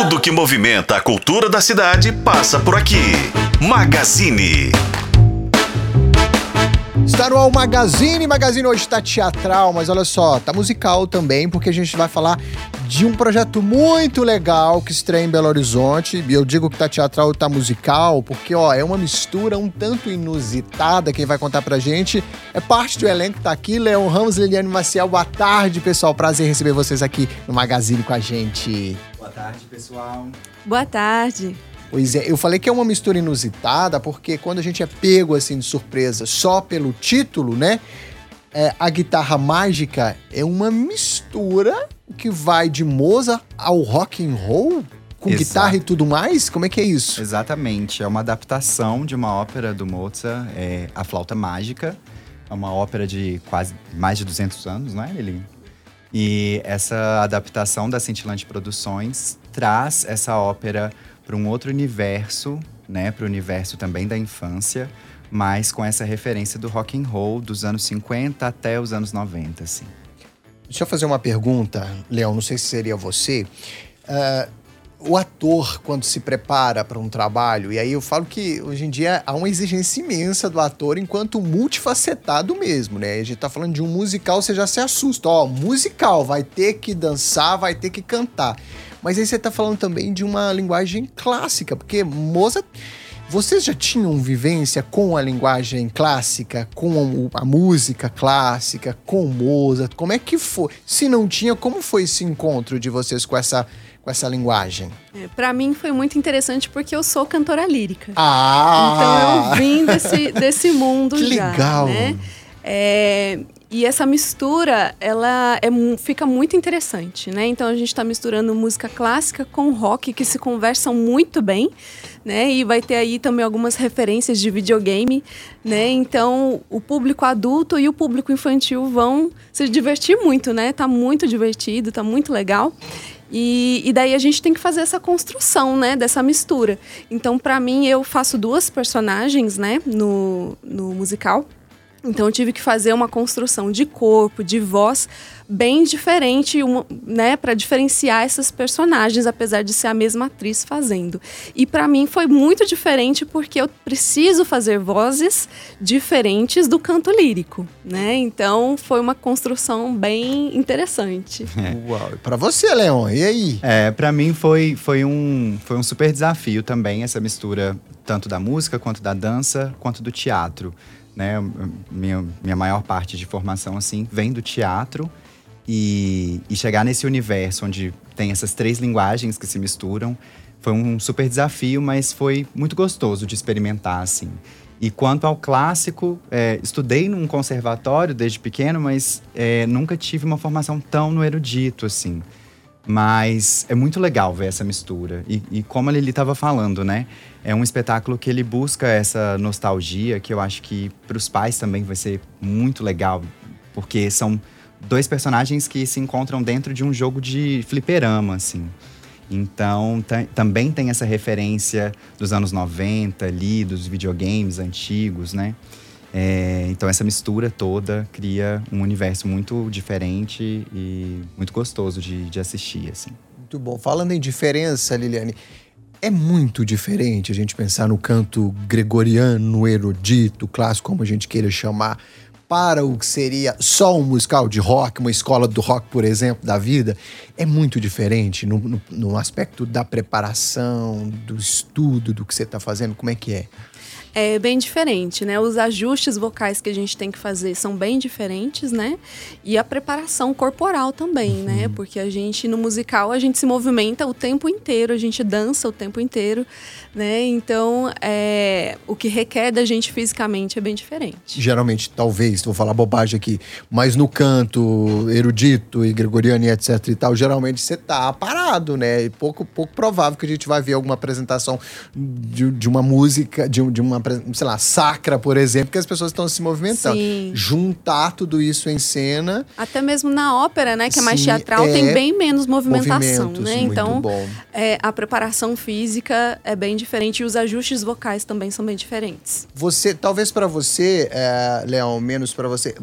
Tudo que movimenta a cultura da cidade passa por aqui. Magazine. Está no Magazine, Magazine hoje está teatral, mas olha só, tá musical também, porque a gente vai falar de um projeto muito legal que estreia em Belo Horizonte. E eu digo que tá teatral e tá musical, porque ó, é uma mistura um tanto inusitada. Quem vai contar pra gente é parte do elenco que tá aqui, Leon Ramos, Liliane Maciel. Boa tarde, pessoal. Prazer receber vocês aqui no Magazine com a gente. Boa tarde, pessoal. Boa tarde. Pois é, eu falei que é uma mistura inusitada, porque quando a gente é pego assim de surpresa só pelo título, né? É, a guitarra mágica é uma mistura que vai de Mozart ao rock and roll com Exato. guitarra e tudo mais. Como é que é isso? Exatamente, é uma adaptação de uma ópera do Mozart, é A Flauta Mágica. É uma ópera de quase mais de 200 anos, não é, Lili? E essa adaptação da Cintilante Produções traz essa ópera para um outro universo, né, para o universo também da infância, mas com essa referência do rock and roll dos anos 50 até os anos 90, assim. Deixa eu fazer uma pergunta, Leão, não sei se seria você. Uh, o ator, quando se prepara para um trabalho, e aí eu falo que hoje em dia há uma exigência imensa do ator enquanto multifacetado mesmo, né? A gente tá falando de um musical, você já se assusta. Ó, musical, vai ter que dançar, vai ter que cantar. Mas aí você tá falando também de uma linguagem clássica, porque Mozart. Vocês já tinham vivência com a linguagem clássica, com a música clássica, com Mozart? Como é que foi? Se não tinha, como foi esse encontro de vocês com essa, com essa linguagem? É, para mim foi muito interessante porque eu sou cantora lírica. Ah! Então eu vim desse, desse mundo que já. legal! Né? É, e essa mistura, ela é, fica muito interessante, né? Então a gente está misturando música clássica com rock que se conversam muito bem, né? E vai ter aí também algumas referências de videogame, né? Então o público adulto e o público infantil vão se divertir muito, né? Tá muito divertido, tá muito legal. E, e, daí a gente tem que fazer essa construção, né, dessa mistura. Então, para mim, eu faço duas personagens, né, no, no musical. Então eu tive que fazer uma construção de corpo, de voz bem diferente, né, para diferenciar essas personagens, apesar de ser a mesma atriz fazendo. E para mim foi muito diferente porque eu preciso fazer vozes diferentes do canto lírico, né? Então foi uma construção bem interessante. É. Uau! Para você, Leon, e aí? É, para mim foi foi um foi um super desafio também essa mistura tanto da música quanto da dança quanto do teatro né? Minha, minha maior parte de formação, assim, vem do teatro. E, e chegar nesse universo onde tem essas três linguagens que se misturam foi um super desafio, mas foi muito gostoso de experimentar, assim. E quanto ao clássico, é, estudei num conservatório desde pequeno, mas é, nunca tive uma formação tão no erudito, assim. Mas é muito legal ver essa mistura. E, e como a Lili estava falando, né? É um espetáculo que ele busca essa nostalgia, que eu acho que para os pais também vai ser muito legal, porque são dois personagens que se encontram dentro de um jogo de fliperama, assim. Então, também tem essa referência dos anos 90 ali, dos videogames antigos, né? É, então essa mistura toda cria um universo muito diferente e muito gostoso de, de assistir, assim. Muito bom. Falando em diferença, Liliane, é muito diferente a gente pensar no canto gregoriano, erudito, clássico, como a gente queira chamar, para o que seria só um musical de rock, uma escola do rock, por exemplo, da vida, é muito diferente no, no, no aspecto da preparação, do estudo, do que você está fazendo. Como é que é? É bem diferente, né? Os ajustes vocais que a gente tem que fazer são bem diferentes, né? E a preparação corporal também, né? uhum. né? Porque a gente, no musical, a gente se movimenta o tempo inteiro, a gente dança o tempo inteiro, né? Então, é, o que requer da gente fisicamente é bem diferente. Geralmente, talvez, vou falar bobagem aqui, mas no canto erudito e gregoriano e etc e tal, geralmente você tá parado, né? E pouco, pouco provável que a gente vai ver alguma apresentação de, de uma música, de, de uma sei lá, sacra, por exemplo, que as pessoas estão se movimentando. Sim. Juntar tudo isso em cena. Até mesmo na ópera, né, que é mais teatral, é tem bem menos movimentação, né? Então, é, a preparação física é bem diferente e os ajustes vocais também são bem diferentes. Você, talvez para você, é, Leão, menos para você,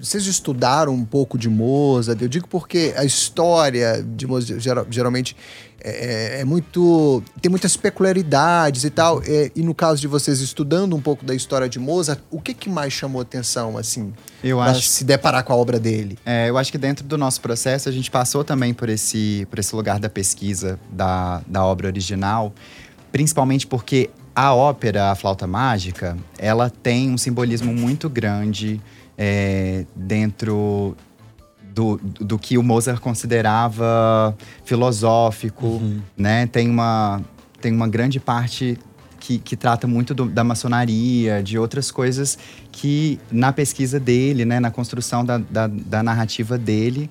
vocês estudaram um pouco de Mozart? Eu digo porque a história de Mozart geralmente é, é, muito. tem muitas peculiaridades e tal. É, e no caso de vocês estudando um pouco da história de Mozart, o que, que mais chamou atenção, assim, eu acho, se deparar com a obra dele? é, eu acho que dentro do nosso processo a gente passou também por esse, por esse lugar da pesquisa da, da obra original, principalmente porque a ópera, a flauta mágica, ela tem um simbolismo muito grande é, dentro do, do que o Mozart considerava filosófico, né? Tem uma, tem uma grande parte que, que trata muito do- da maçonaria, de outras coisas que na pesquisa dele, né, na construção da, da, da narrativa dele,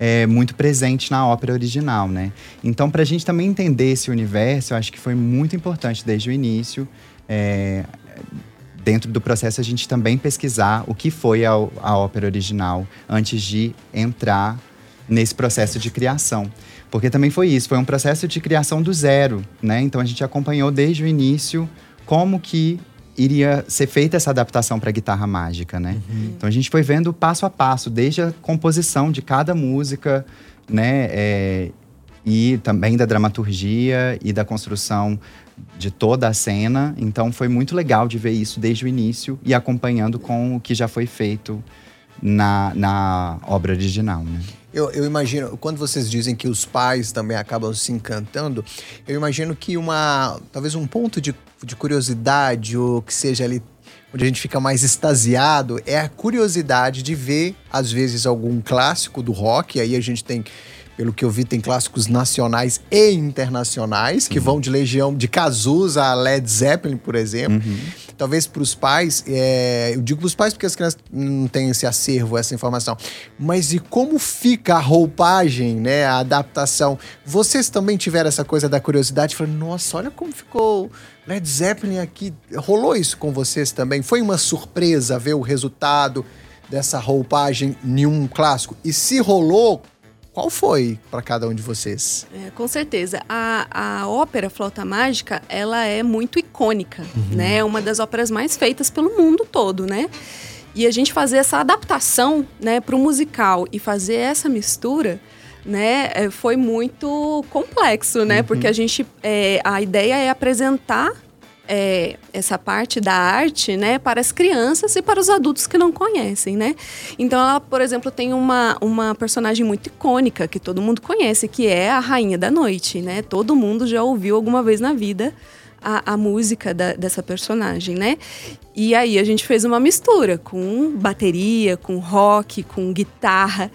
é muito presente na ópera original, né? Então, para a gente também entender esse universo, eu acho que foi muito importante desde o início. é, dentro do processo a gente também pesquisar o que foi a, a ópera original antes de entrar nesse processo de criação. Porque também foi isso, foi um processo de criação do zero, né? Então a gente acompanhou desde o início como que iria ser feita essa adaptação para guitarra mágica, né? Então a gente foi vendo passo a passo, desde a composição de cada música, né? É, e também da dramaturgia e da construção de toda a cena. Então foi muito legal de ver isso desde o início e acompanhando com o que já foi feito na, na obra original, né? Eu, eu imagino, quando vocês dizem que os pais também acabam se encantando, eu imagino que uma. talvez um ponto de, de curiosidade, ou que seja ali onde a gente fica mais extasiado, é a curiosidade de ver, às vezes, algum clássico do rock. Aí a gente tem. Pelo que eu vi, tem clássicos nacionais e internacionais, que vão de Legião, de Cazuza a Led Zeppelin, por exemplo. Talvez para os pais, é, eu digo para os pais porque as crianças não têm esse acervo, essa informação. Mas e como fica a roupagem, né? A adaptação? Vocês também tiveram essa coisa da curiosidade? Falaram, nossa, olha como ficou Led Zeppelin aqui. Rolou isso com vocês também? Foi uma surpresa ver o resultado dessa roupagem em um clássico? E se rolou, qual foi para cada um de vocês? É, com certeza. A, a ópera Flauta Mágica, ela é muito icônica, né? É uma das óperas mais feitas pelo mundo todo, né? E a gente fazer essa adaptação, né, para o musical e fazer essa mistura, né, é, foi muito complexo, né? Porque a gente, é, a ideia é apresentar é, essa parte da arte, né, para as crianças e para os adultos que não conhecem, né? Então, ela, por exemplo, tem uma, uma personagem muito icônica que todo mundo conhece, que é a Rainha da Noite, né? Todo mundo já ouviu alguma vez na vida a, a música da- dessa personagem, né? E aí a gente fez uma mistura com bateria, com rock, com guitarra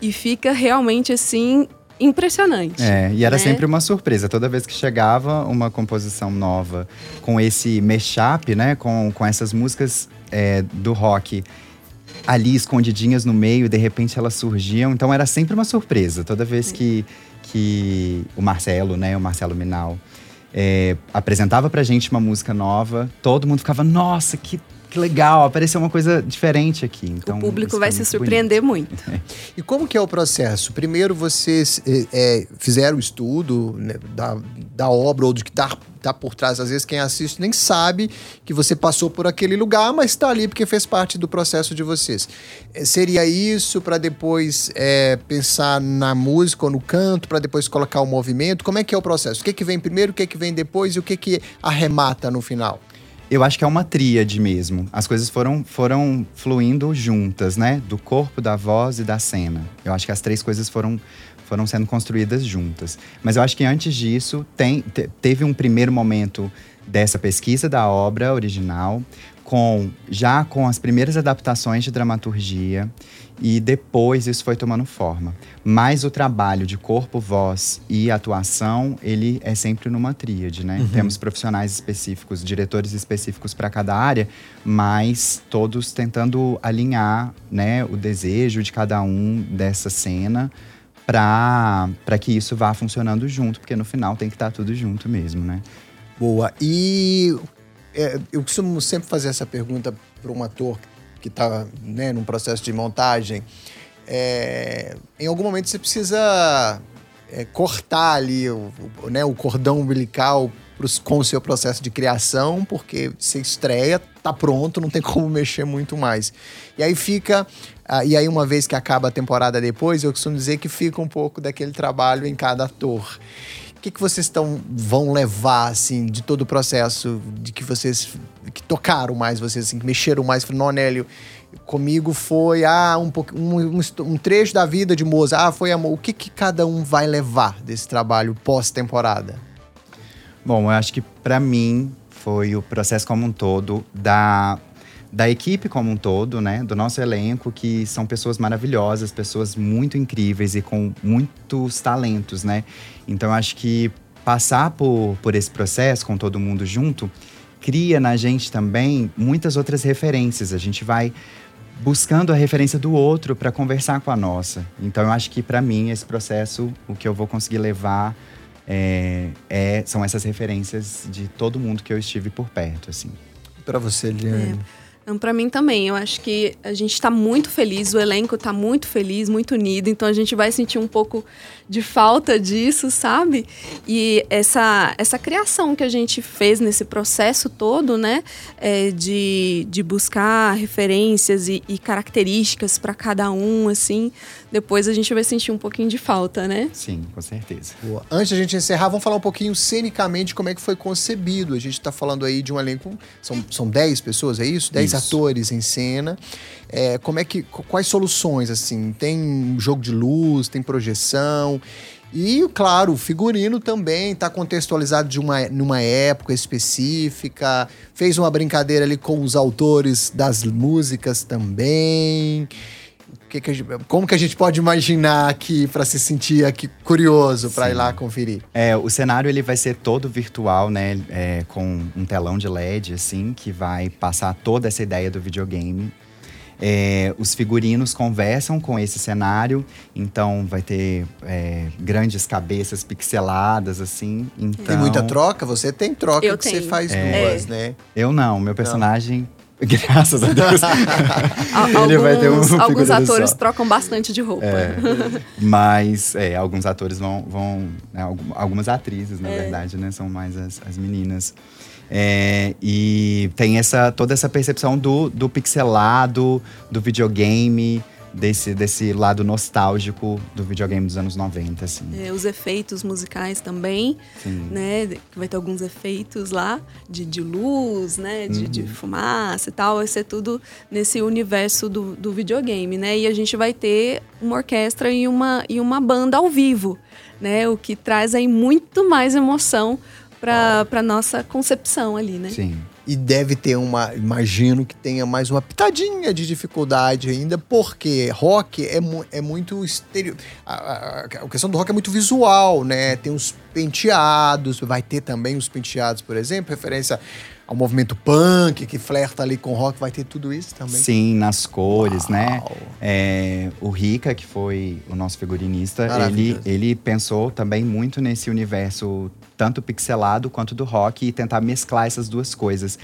e fica realmente assim impressionante. É, e era né? sempre uma surpresa. Toda vez que chegava uma composição nova com esse mashup, né? Com, com essas músicas é, do rock ali escondidinhas no meio, de repente elas surgiam. Então era sempre uma surpresa. Toda vez que, que o Marcelo, né? O Marcelo Minal, é, apresentava pra gente uma música nova, todo mundo ficava, nossa, que, que legal, apareceu uma coisa diferente aqui. Então, o público vai foi se surpreender muito. E como que é o processo? Primeiro vocês é, é, fizeram o estudo né, da, da obra ou do que está tá por trás. Às vezes quem assiste nem sabe que você passou por aquele lugar, mas está ali porque fez parte do processo de vocês. É, seria isso para depois é, pensar na música ou no canto, para depois colocar o movimento? Como é que é o processo? O que, que vem primeiro, o que, que vem depois e o que, que arremata no final? Eu acho que é uma tríade mesmo. As coisas foram, foram fluindo juntas, né? Do corpo, da voz e da cena. Eu acho que as três coisas foram, foram sendo construídas juntas. Mas eu acho que antes disso, tem, te- teve um primeiro momento dessa pesquisa da obra original, com já com as primeiras adaptações de dramaturgia, e depois isso foi tomando forma. Mas o trabalho de corpo, voz e atuação, ele é sempre numa tríade, né? Temos profissionais específicos, diretores específicos para cada área, mas todos tentando alinhar, né, o desejo de cada um dessa cena para que isso vá funcionando junto, porque no final tem que estar tudo junto mesmo, né? Boa. E é, eu costumo sempre fazer essa pergunta para um ator que está né, num processo de montagem. É, em algum momento você precisa é, cortar ali o, o- né, o cordão umbilical pros, com o seu processo de criação, porque você estreia, tá pronto, não tem como mexer muito mais. E aí fica. ah, e aí, uma vez que acaba a temporada depois, eu costumo dizer que fica um pouco daquele trabalho em cada ator. Que, que vocês tão, vão levar, assim, de todo o processo, de que vocês que tocaram mais vocês, assim, que mexeram mais? Não, Nélio, comigo foi ah, um, um, um, trecho da vida de Mozart, ah, foi amor. O que, que cada um vai levar desse trabalho pós-temporada? Bom, eu acho que para mim foi o processo como um todo da da equipe como um todo, né, do nosso elenco, que são pessoas maravilhosas, pessoas muito incríveis e com muitos talentos, né? Então acho que passar por, por esse processo com todo mundo junto cria na gente também muitas outras referências. A gente vai buscando a referência do outro para conversar com a nossa. Então eu acho que para mim esse processo, o que eu vou conseguir levar é, é, são essas referências de todo mundo que eu estive por perto, assim. Para você, Liane. É. Então, para mim também, eu acho que a gente está muito feliz, o elenco está muito feliz, muito unido, então a gente vai sentir um pouco de falta disso, sabe? E essa, essa criação que a gente fez nesse processo todo, né, é, de, de buscar referências e, e características para cada um, assim, depois a gente vai sentir um pouquinho de falta, né? Sim, com certeza. Boa. Antes da gente encerrar, vamos falar um pouquinho cenicamente como é que foi concebido. A gente está falando aí de um elenco, são, são 10 pessoas, é isso? 10 atores em cena. É, como é que. Quais soluções, assim? Tem jogo de luz, tem projeção. E, claro, o figurino também está contextualizado de uma, numa época específica. Fez uma brincadeira ali com os autores das músicas também que que gente, como que a gente pode imaginar aqui para se sentir aqui curioso para ir lá conferir? É, o cenário ele vai ser todo virtual, né? É, com um telão de LED, assim, que vai passar toda essa ideia do videogame. É, os figurinos conversam com esse cenário, então vai ter é, grandes cabeças pixeladas, assim. Então... Tem muita troca? Você tem troca Eu que tenho. você faz é. duas, né? Eu não, meu personagem Graças a Deus. Ele vai ter um Alguns atores só. trocam bastante de roupa. É, mas é, alguns atores vão. vão né, algumas atrizes, na é. verdade, né? São mais as, as meninas. É, e tem essa, toda essa percepção do, do pixelado, do videogame desse, desse lado nostálgico do videogame dos anos 90, assim. É, os efeitos musicais também, Sim. né? Vai ter alguns efeitos lá de, de luz, né? De, uhum. de fumaça e tal. Vai ser tudo nesse universo do, do videogame, né? E a gente vai ter uma orquestra e uma, e uma banda ao vivo, né? O que traz aí muito mais emoção para nossa concepção ali, né? Sim. E deve ter uma, imagino que tenha mais uma pitadinha de dificuldade ainda, porque rock é, é muito exterior. A, a, a, questão do rock é muito visual, né? Tem os penteados, vai ter também os penteados, por exemplo, referência ao movimento punk que flerta ali com rock, vai ter tudo isso também? Sim, nas cores, né? Uau. né? É, o Rica, que foi o nosso figurinista, ele, ele pensou também muito nesse universo tanto pixelado quanto do rock e tentar mesclar essas duas coisas.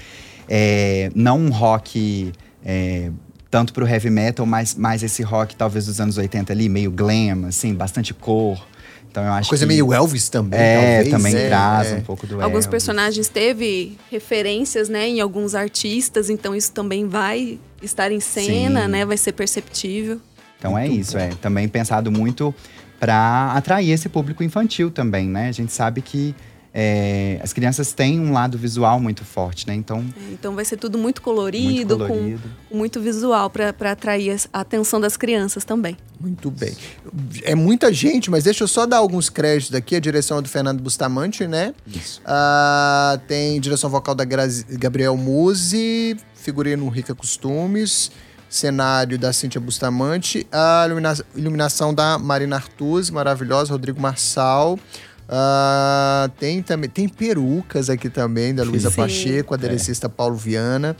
É, não um rock é, tanto pro heavy metal, mas mais esse rock talvez dos anos 80 ali, meio glam, assim, bastante cor. Então eu acho Coisa que, meio Elvis também, é, talvez. também é, traz é. um pouco do Alguns Elvis. personagens teve referências, né, em alguns artistas, então isso também vai estar em cena, Sim. né, vai ser perceptível. Então é isso, é também pensado muito para atrair esse público infantil também, né? A gente sabe que é, as crianças têm um lado visual muito forte, né? Então, é, então vai ser tudo muito colorido, muito colorido. com muito visual para atrair a atenção das crianças também. Muito bem. É muita gente, mas deixa eu só dar alguns créditos aqui. A direção é do Fernando Bustamante, né? Isso. Ah, tem direção vocal da Gabriel Musi, figurino Rica Costumes, cenário da Cíntia Bustamante, a iluminação da Marina Artuz, maravilhosa, Rodrigo Marçal. Uh, tem também tem perucas aqui também da Luísa Pacheco, aderecista é. Paulo Viana.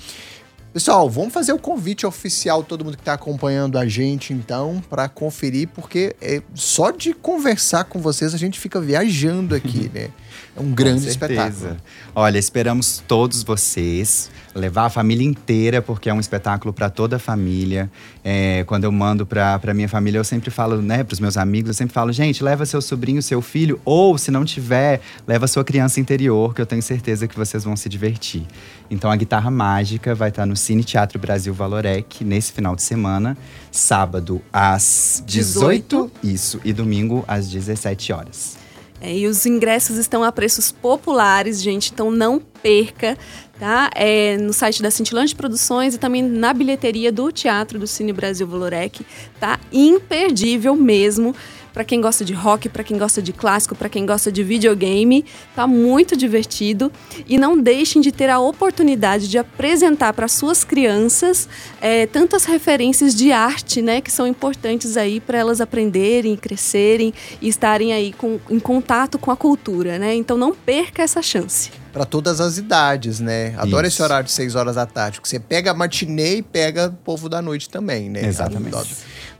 Pessoal, vamos fazer o convite oficial todo mundo que está acompanhando a gente então para conferir, porque é, só de conversar com vocês a gente fica viajando aqui, né? É um grande espetáculo. Olha, esperamos todos vocês levar a família inteira, porque é um espetáculo para toda a família. É, quando eu mando para minha família, eu sempre falo, né, para os meus amigos, eu sempre falo, gente, leva seu sobrinho, seu filho, ou se não tiver, leva sua criança interior, que eu tenho certeza que vocês vão se divertir. Então a Guitarra Mágica vai estar no Cine Teatro Brasil Valorec nesse final de semana, sábado às 18, 18? isso, e domingo às 17 horas. É, e os ingressos estão a preços populares, gente, então não perca, tá? É, no site da Cintilante Produções e também na bilheteria do Teatro do Cine Brasil Valorec, tá? Imperdível mesmo para quem gosta de rock, para quem gosta de clássico, para quem gosta de videogame. Tá muito divertido. E não deixem de ter a oportunidade de apresentar para suas crianças é, tantas referências de arte, né, que são importantes aí para elas aprenderem, crescerem e estarem aí com, em contato com a cultura, né? Então não perca essa chance para todas as idades, né? Adoro Isso. esse horário de 6 horas da tarde, porque você pega a matinê e pega o povo da noite também, né? Exatamente.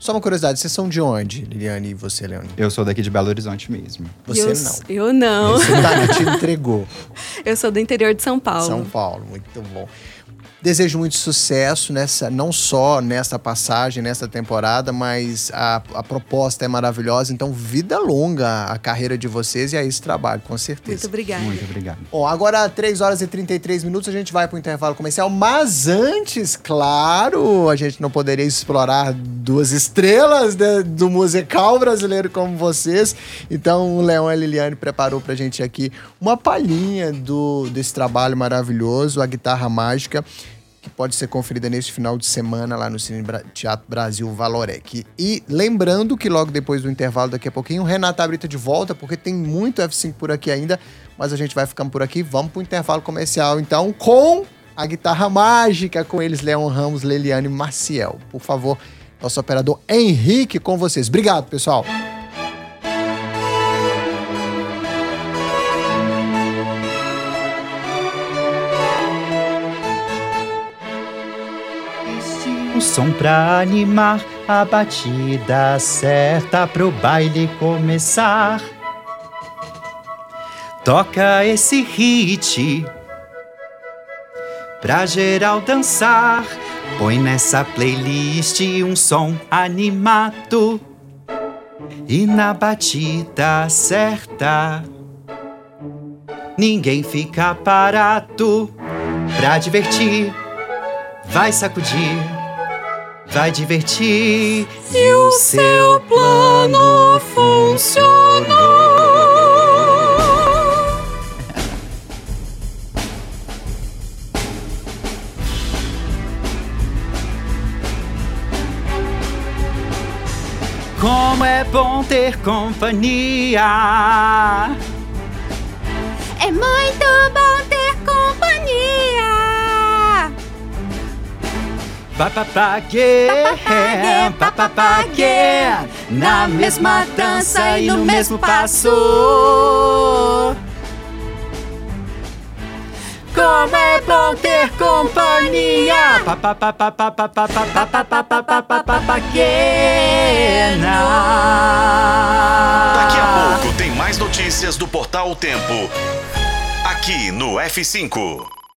Só uma curiosidade, vocês são de onde, Liliane e você, Leone? Eu sou daqui de Belo Horizonte mesmo. Você eu, não. Eu não. Você tá, te entregou. Eu sou do interior de São Paulo. São Paulo, muito bom. Desejo muito sucesso nessa, não só nessa passagem, nessa temporada, mas a, a proposta é maravilhosa. Então, vida longa a carreira de vocês e a esse trabalho, com certeza. Muito obrigada. Muito obrigado. Bom, agora 3 horas e 33 minutos, a gente vai para o intervalo comercial. Mas antes, claro, a gente não poderia explorar duas estrelas de, do musical brasileiro como vocês. Então, o Leão e a Liliane preparou para a gente aqui uma palhinha do, desse trabalho maravilhoso, a guitarra mágica que pode ser conferida neste final de semana lá no Cine Teatro Brasil Valorec. E lembrando que logo depois do intervalo, daqui a pouquinho, o Renata Brita de volta, porque tem muito F5 por aqui ainda, mas a gente vai ficando por aqui. Vamos para o intervalo comercial, então, com a guitarra mágica, com eles, Leon Ramos, Leliane e Maciel. Por favor, nosso operador Henrique com vocês. Obrigado, pessoal. Som pra animar a batida certa pro baile começar. Toca esse hit pra geral dançar. Põe nessa playlist um som animado e na batida certa. Ninguém fica parado pra divertir, vai sacudir vai divertir e o seu plano funcionou. Como é bom ter companhia. Papapague, papapague, na mesma dança e no mesmo passo. Como é bom ter companhia, Daqui a pouco tem mais notícias do Portal o Tempo, aqui no F5.